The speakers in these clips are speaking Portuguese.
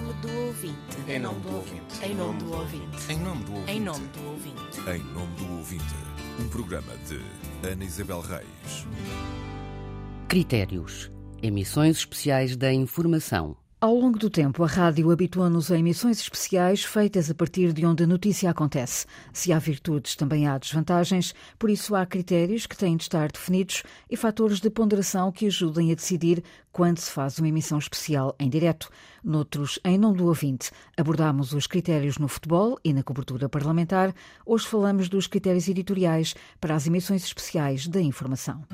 nome do ouvinte. Em nome do ouvinte. Em nome do ouvinte. Em nome do ouvinte. Em nome do ouvinte. Em nome do ouvinte, um programa de Ana Isabel Reis. Critérios. Emissões especiais da informação. Ao longo do tempo, a rádio habitua-nos a emissões especiais feitas a partir de onde a notícia acontece. Se há virtudes, também há desvantagens, por isso há critérios que têm de estar definidos e fatores de ponderação que ajudem a decidir quando se faz uma emissão especial em direto. Noutros, em nome do ouvinte, abordamos os critérios no futebol e na cobertura parlamentar. Hoje falamos dos critérios editoriais para as emissões especiais da informação.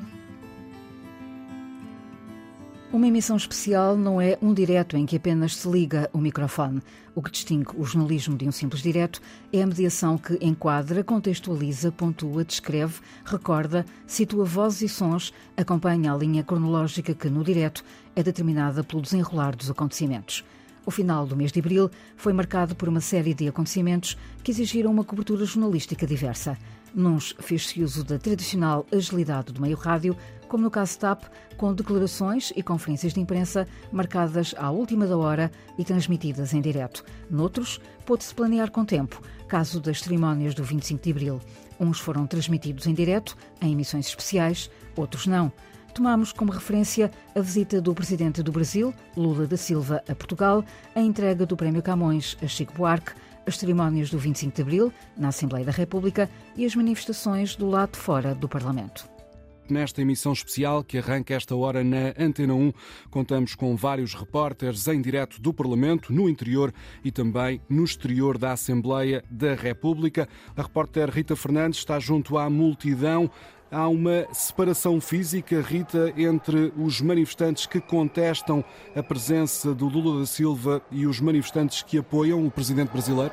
Uma emissão especial não é um direto em que apenas se liga o microfone. O que distingue o jornalismo de um simples direto é a mediação que enquadra, contextualiza, pontua, descreve, recorda, situa vozes e sons, acompanha a linha cronológica que, no direto, é determinada pelo desenrolar dos acontecimentos. O final do mês de abril foi marcado por uma série de acontecimentos que exigiram uma cobertura jornalística diversa. Nuns fez-se uso da tradicional agilidade do meio rádio, como no caso TAP, com declarações e conferências de imprensa marcadas à última da hora e transmitidas em direto. Noutros, pôde-se planear com tempo, caso das cerimónias do 25 de abril. Uns foram transmitidos em direto, em emissões especiais, outros não. Tomamos como referência a visita do presidente do Brasil, Lula da Silva, a Portugal, a entrega do Prémio Camões a Chico Buarque, as cerimónias do 25 de Abril, na Assembleia da República, e as manifestações do lado de fora do Parlamento. Nesta emissão especial que arranca esta hora na Antena 1, contamos com vários repórteres em direto do Parlamento, no interior e também no exterior da Assembleia da República. A repórter Rita Fernandes está junto à multidão há uma separação física, Rita, entre os manifestantes que contestam a presença do Lula da Silva e os manifestantes que apoiam o presidente brasileiro?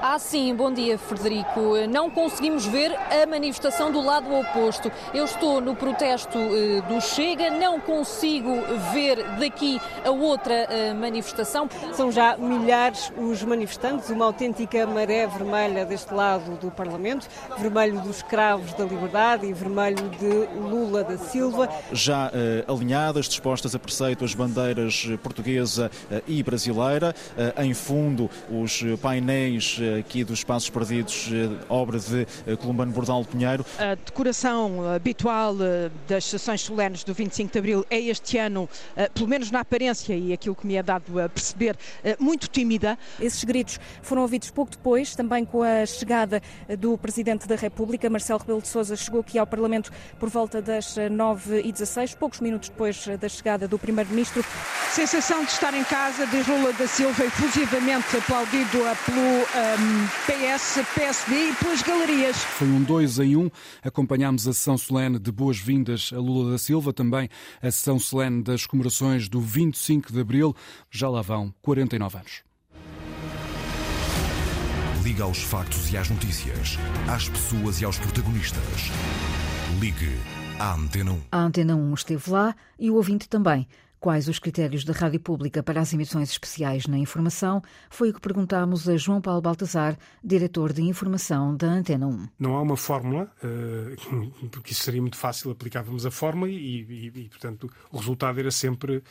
Ah, sim, bom dia, Frederico. Não conseguimos ver a manifestação do lado oposto. Eu estou no protesto uh, do Chega, não consigo ver daqui a outra uh, manifestação. São já milhares os manifestantes, uma autêntica maré vermelha deste lado do Parlamento, vermelho dos cravos da liberdade e vermelho de Lula da Silva. Já uh, alinhadas, dispostas a preceito as bandeiras portuguesa e brasileira, em fundo os painéis aqui dos Espaços Perdidos, eh, obra de eh, Columbano Bordal Pinheiro. A decoração habitual eh, das sessões solenes do 25 de Abril é este ano, pelo menos na aparência e aquilo que me é dado a perceber, muito tímida. Esses gritos foram ouvidos pouco depois, também com a chegada do Presidente da República, Marcelo Rebelo de Sousa, chegou aqui ao Parlamento por volta das 9h16, poucos minutos depois da chegada do Primeiro-Ministro. Sensação de estar em casa, de Lula da Silva, efusivamente aplaudido pelo PS, PSD e pelas galerias. Foi um dois em um. Acompanhámos a sessão solene de boas-vindas a Lula da Silva, também a sessão solene das comemorações do 25 de Abril. Já lá vão 49 anos. Liga aos factos e às notícias, às pessoas e aos protagonistas. Ligue à Antena 1. A Antena 1 esteve lá e o ouvinte também. Quais os critérios da Rádio Pública para as emissões especiais na informação? Foi o que perguntámos a João Paulo Baltazar, diretor de informação da Antena 1. Não há uma fórmula, porque isso seria muito fácil, aplicávamos a fórmula e, e, e portanto, o resultado era sempre uh,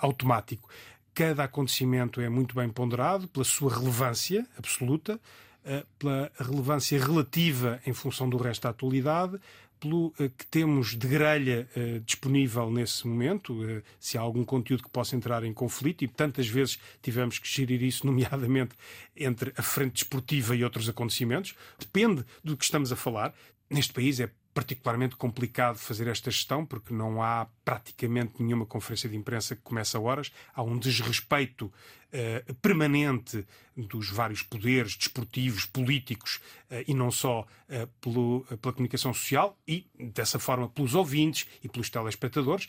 automático. Cada acontecimento é muito bem ponderado pela sua relevância absoluta, uh, pela relevância relativa em função do resto da atualidade, pelo uh, que temos de grelha uh, disponível nesse momento, uh, se há algum conteúdo que possa entrar em conflito, e tantas vezes tivemos que gerir isso, nomeadamente entre a frente desportiva e outros acontecimentos. Depende do que estamos a falar. Neste país é particularmente complicado fazer esta gestão, porque não há praticamente nenhuma conferência de imprensa que comece a horas. Há um desrespeito uh, permanente dos vários poderes desportivos, políticos uh, e não só uh, pelo, pela comunicação social e, dessa forma, pelos ouvintes e pelos telespectadores.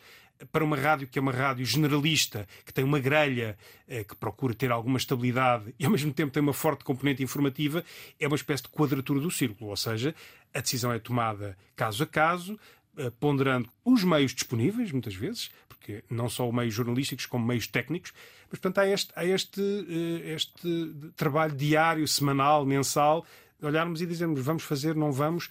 Para uma rádio que é uma rádio generalista, que tem uma grelha, que procura ter alguma estabilidade e, ao mesmo tempo, tem uma forte componente informativa, é uma espécie de quadratura do círculo, ou seja, a decisão é tomada caso a caso, ponderando os meios disponíveis, muitas vezes, porque não só meios jornalísticos como meios técnicos, mas portanto há este, há este, este trabalho diário, semanal, mensal, olharmos e dizermos vamos fazer, não vamos.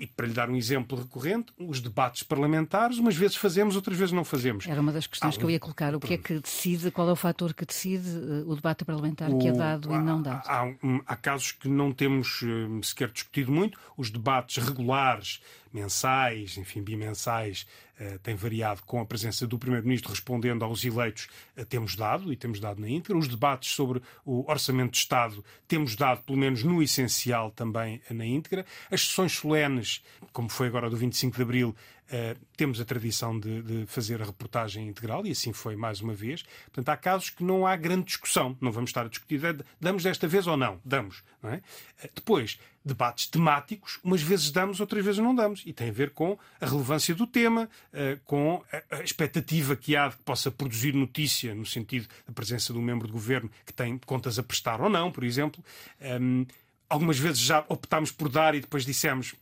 E para lhe dar um exemplo recorrente, os debates parlamentares, umas vezes fazemos, outras vezes não fazemos. Era uma das questões ah, que eu ia colocar. O que é que decide, qual é o fator que decide uh, o debate parlamentar o, que é dado há, e não dado? Há, há, casos que não temos uh, sequer discutido muito. Os debates regulares, mensais, enfim, bimensais, uh, têm variado com a presença do Primeiro-Ministro respondendo aos eleitos, uh, temos dado, e temos dado na íntegra. Os debates sobre o Orçamento de Estado temos dado, pelo menos no essencial, também na íntegra. As sessões solenes, como foi agora do 25 de Abril, Uh, temos a tradição de, de, fazer a reportagem integral e assim foi mais uma vez. Portanto, há casos que não há grande discussão. Não vamos estar a discutir, damos desta vez ou não? Damos. Não é? uh, depois, debates temáticos, umas vezes damos, outras vezes não damos. E tem a ver com a relevância do tema, uh, com a, a, expectativa que há de que possa produzir notícia, no sentido da presença de um membro de governo que tem contas a prestar ou não, por exemplo. Um, algumas vezes já optámos por dar e depois dissemos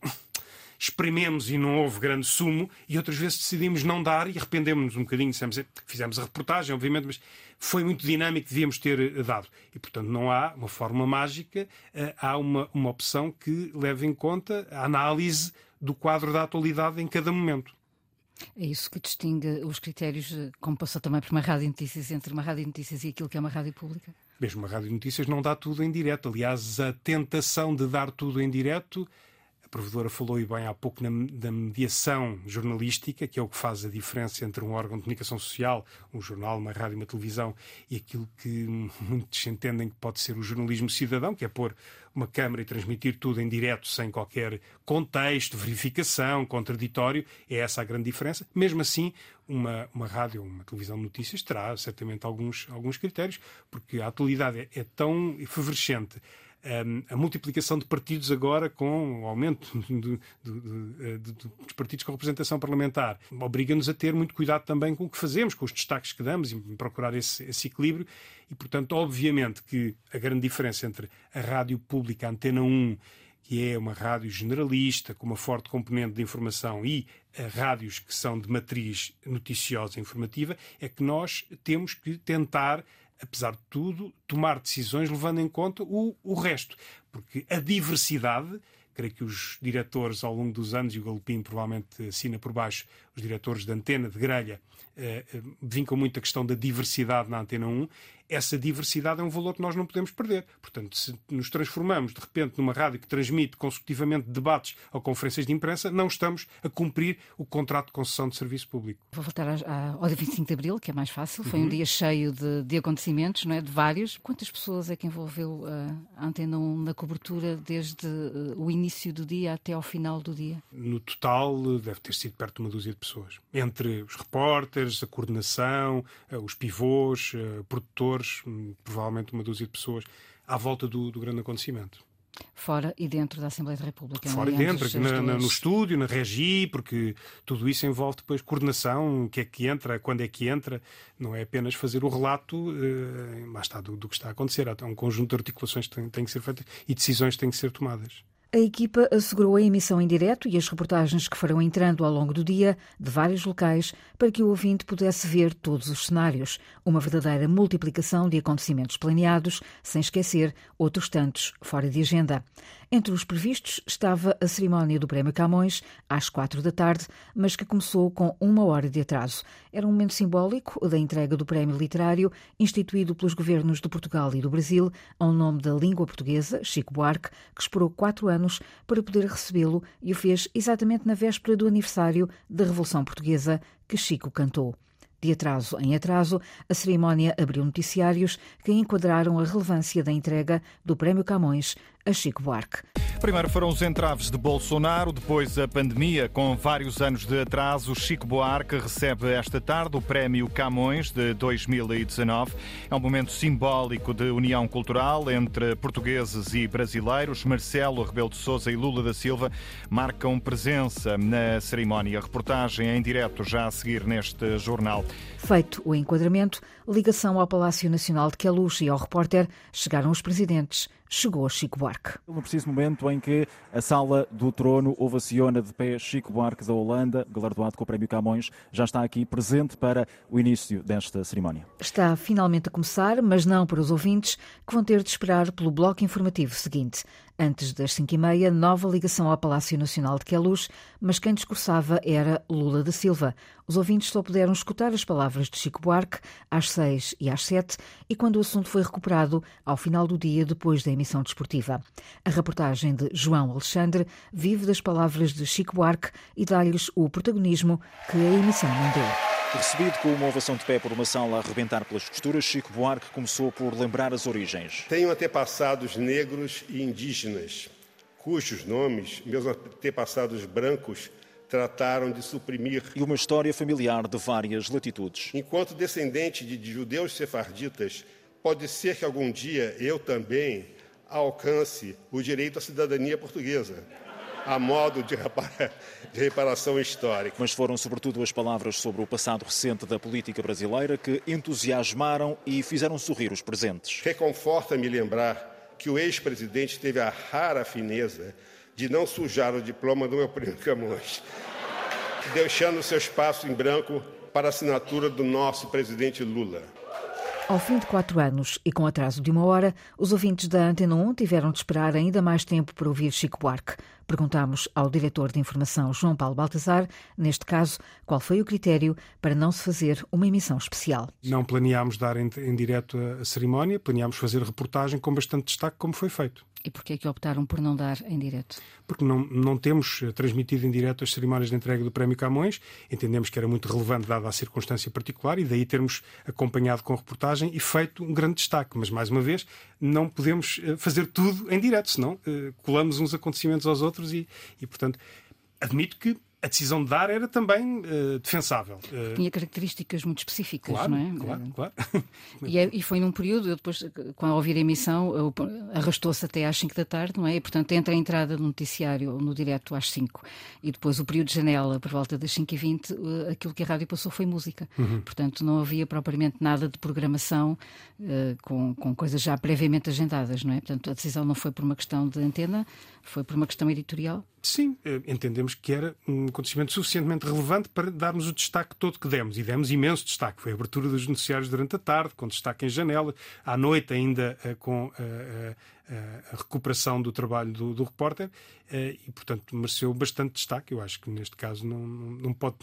exprimemos e não houve grande sumo, e outras vezes decidimos não dar e arrependemos-nos um bocadinho. Dissemos, fizemos a reportagem, obviamente, mas foi muito dinâmico, devíamos ter eh, dado. E, portanto, não há uma forma mágica, eh, há uma, uma opção que leve em conta a análise do quadro da atualidade em cada momento. É isso que distingue os critérios, eh, como passou também por uma rádio notícias, entre uma rádio notícias e aquilo que é uma rádio pública? Mesmo uma rádio notícias não dá tudo em direto. Aliás, a tentação de dar tudo em direto a provedora falou e bem há pouco na, da mediação jornalística, que é o que faz a diferença entre um órgão de comunicação social, um jornal, uma rádio, uma televisão, e aquilo que muitos entendem que pode ser o jornalismo cidadão, que é pôr uma câmara e transmitir tudo em direto, sem qualquer contexto, verificação, contraditório. É essa a grande diferença. Mesmo assim, uma, uma rádio, uma televisão de notícias terá certamente alguns, alguns critérios, porque a atualidade é, é tão efervescente a multiplicação de partidos agora com o aumento do, dos partidos com representação parlamentar obriga-nos a ter muito cuidado também com o que fazemos, com os destaques que damos e procurar esse, esse equilíbrio. E, portanto, obviamente que a grande diferença entre a rádio pública, a Antena 1, que é uma rádio generalista, com uma forte componente de informação, e rádios que são de matriz noticiosa e informativa, é que nós temos que tentar apesar de tudo, tomar decisões levando em conta o, o resto. Porque a diversidade, creio que os diretores ao longo dos anos, e o Galopim provavelmente assina por baixo, os diretores de antena, de grelha, eh, eh, vincam muito a questão da diversidade na Antena 1, essa diversidade é um valor que nós não podemos perder. Portanto, se nos transformamos de repente numa rádio que transmite consecutivamente debates ou conferências de imprensa, não estamos a cumprir o contrato de concessão de serviço público. Vou voltar ao dia 25 de Abril, que é mais fácil. Foi uhum. um dia cheio de, de, acontecimentos, não é? de vários. Quantas pessoas é que envolveu uh, a Antena 1 na cobertura desde uh, o início do dia até ao final do dia? No total, deve ter sido perto de uma dúzia de pessoas. Entre os repórteres, a coordenação, uh, os pivôs, produtores Hum, provavelmente uma dúzia de pessoas, à volta do, do grande acontecimento. Fora e dentro da Assembleia da República. Fora e dentro, na, na, no estúdio, na regi, porque tudo isso envolve depois coordenação, o que é que entra, quando é que entra, não é apenas fazer o relato eh, mais está, do, do, que está a acontecer. Há um conjunto de articulações que têm, têm que ser feitas e decisões que têm que ser tomadas. A equipa assegurou a emissão em direto e as reportagens que foram entrando ao longo do dia de vários locais para que o ouvinte pudesse ver todos os cenários. Uma verdadeira multiplicação de acontecimentos planeados, sem esquecer outros tantos fora de agenda. Entre os previstos estava a cerimónia do Prémio Camões, às quatro da tarde, mas que começou com uma hora de atraso. Era um momento simbólico da entrega do Prémio Literário, instituído pelos governos de Portugal e do Brasil, ao nome da língua portuguesa, Chico Buarque, que esperou quatro anos para poder recebê-lo e o fez exatamente na véspera do aniversário da Revolução Portuguesa, que Chico cantou. De atraso em atraso, a cerimónia abriu noticiários que enquadraram a relevância da entrega do Prémio Camões a Chico Buarque. Primeiro foram os entraves de Bolsonaro, depois a pandemia, com vários anos de atraso. Chico Buarque recebe esta tarde o Prémio Camões de 2019. É um momento simbólico de união cultural entre portugueses e brasileiros. Marcelo Rebelo de Sousa e Lula da Silva marcam presença na cerimónia. Reportagem em direto já a seguir neste jornal. Feito o enquadramento, ligação ao Palácio Nacional de Queluz e ao repórter, chegaram os presidentes. Chegou Chico Buarque. No preciso momento em que a sala do trono ovaciona de pé Chico Buarque da Holanda, galardoado com o Prémio Camões, já está aqui presente para o início desta cerimónia. Está finalmente a começar, mas não para os ouvintes, que vão ter de esperar pelo bloco informativo seguinte. Antes das cinco e meia, nova ligação ao Palácio Nacional de Queluz, mas quem discursava era Lula da Silva. Os ouvintes só puderam escutar as palavras de Chico Buarque às seis e às sete e quando o assunto foi recuperado ao final do dia depois da emissão desportiva. A reportagem de João Alexandre vive das palavras de Chico Buarque e dá-lhes o protagonismo que a emissão não deu. Recebido com uma ovação de pé por uma sala a arrebentar pelas costuras, Chico Buarque começou por lembrar as origens. Tenho antepassados negros e indígenas, cujos nomes meus antepassados brancos trataram de suprimir. E uma história familiar de várias latitudes. Enquanto descendente de judeus sefarditas, pode ser que algum dia eu também alcance o direito à cidadania portuguesa a modo de, de reparação histórica. Mas foram sobretudo as palavras sobre o passado recente da política brasileira que entusiasmaram e fizeram sorrir os presentes. Reconforta-me lembrar que o ex-presidente teve a rara fineza de não sujar o diploma do meu primo Camões, deixando seu espaço em branco para a assinatura do nosso presidente Lula. Ao fim de quatro anos e com atraso de uma hora, os ouvintes da Antena 1 tiveram de esperar ainda mais tempo para ouvir Chico Buarque. Perguntámos ao diretor de informação, João Paulo Baltazar, neste caso, qual foi o critério para não se fazer uma emissão especial. Não planeámos dar em, em direto a, a cerimónia, planeámos fazer reportagem com bastante destaque, como foi feito. E porquê é que optaram por não dar em direto? Porque não, não temos eh, transmitido em direto as cerimónias de entrega do Prémio Camões. Entendemos que era muito relevante, dada a circunstância particular, e daí termos acompanhado com reportagem e feito um grande destaque. Mas, mais uma vez, não podemos eh, fazer tudo em direto, senão uh, colamos uns acontecimentos aos outros e, e portanto, admito que a decisão de dar era também uh, defensável. Uh... Tinha características muito específicas, claro, não é? Claro, claro. e, é, e, foi num período, eu depois, quando ouvir a emissão, arrastou-se até às 5 da tarde, não é? E, portanto, entre a entrada do noticiário no direto às 5 e depois o período de janela por volta das 5 e 20, uh, aquilo que a rádio passou foi música. Uhum. Portanto, não havia propriamente nada de programação com, com coisas já previamente agendadas, não é? Portanto, a decisão não foi por uma questão de antena, foi por uma questão editorial. Sim, eh, entendemos que era um acontecimento suficientemente relevante para darmos o destaque todo que demos. E demos imenso destaque. Foi a abertura dos noticiários durante a tarde, com destaque em janela, à noite ainda eh, com a, eh, a, recuperação do trabalho do, do repórter, e portanto mereceu bastante destaque. Eu acho que neste caso não, não pode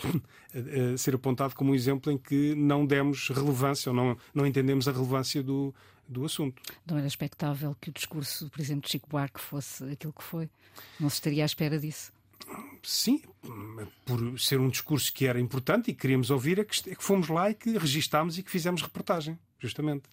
ser apontado como um exemplo em que não demos relevância ou não, não entendemos a relevância do, do assunto. Não era expectável que o discurso, exemplo, de Chico Buarque fosse aquilo que foi? Não se estaria à espera disso? Sim, por ser um discurso que era importante e que queríamos ouvir, é que, é que fomos lá e que registámos e que fizemos reportagem, justamente.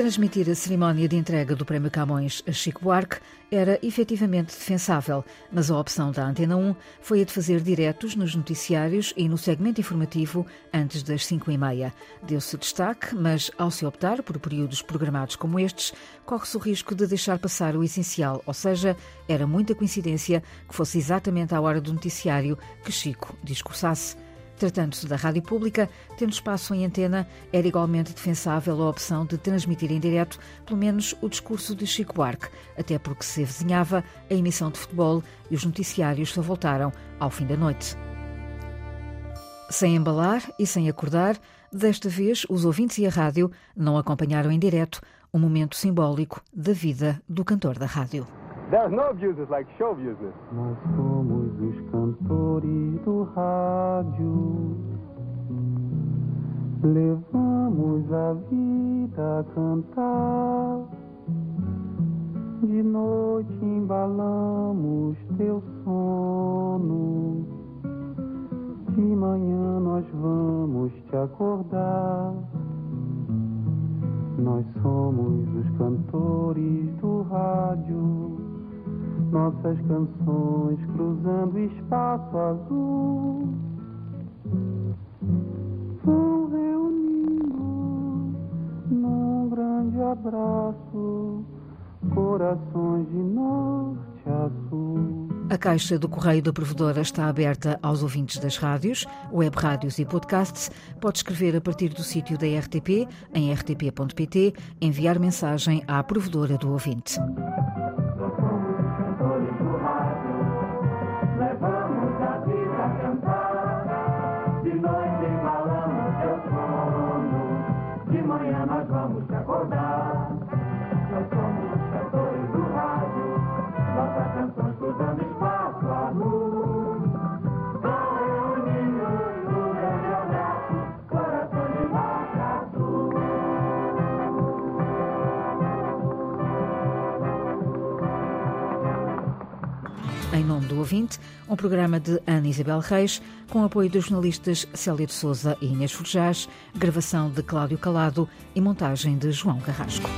Transmitir a cerimónia de entrega do Prémio Camões a Chico Buarque era efetivamente defensável, mas a opção da Antena 1 foi a de fazer diretos nos noticiários e no segmento informativo antes das 5 e meia. Deu-se destaque, mas ao se optar por períodos programados como estes, corre-se o risco de deixar passar o essencial, ou seja, era muita coincidência que fosse exatamente à hora do noticiário que Chico discursasse. Tratando-se da rádio pública, tendo espaço em antena, era igualmente defensável a opção de transmitir em direto, pelo menos, o discurso de Chico Buarque, até porque se avizinhava a emissão de futebol e os noticiários só voltaram ao fim da noite. Sem embalar e sem acordar, desta vez os ouvintes e a rádio não acompanharam em direto um momento simbólico da vida do cantor da rádio. There's no business like show business. Nós somos os cantores do rádio. Levamos a vida a cantar. De noite embalamos teu sono. De manhã nós vamos te acordar. Nós somos os cantores do rádio nossas canções cruzando espaço azul vão reunindo num grande abraço corações de norte a sul. A caixa do correio da provedora está aberta aos ouvintes das rádios, web rádios e podcasts. Pode escrever a partir do sítio da RTP, em rtp.pt, enviar mensagem à provedora do ouvinte. 2020, um programa de Ana Isabel Reis, com apoio dos jornalistas Célia de Souza e Inês Forjás, gravação de Cláudio Calado e montagem de João Carrasco.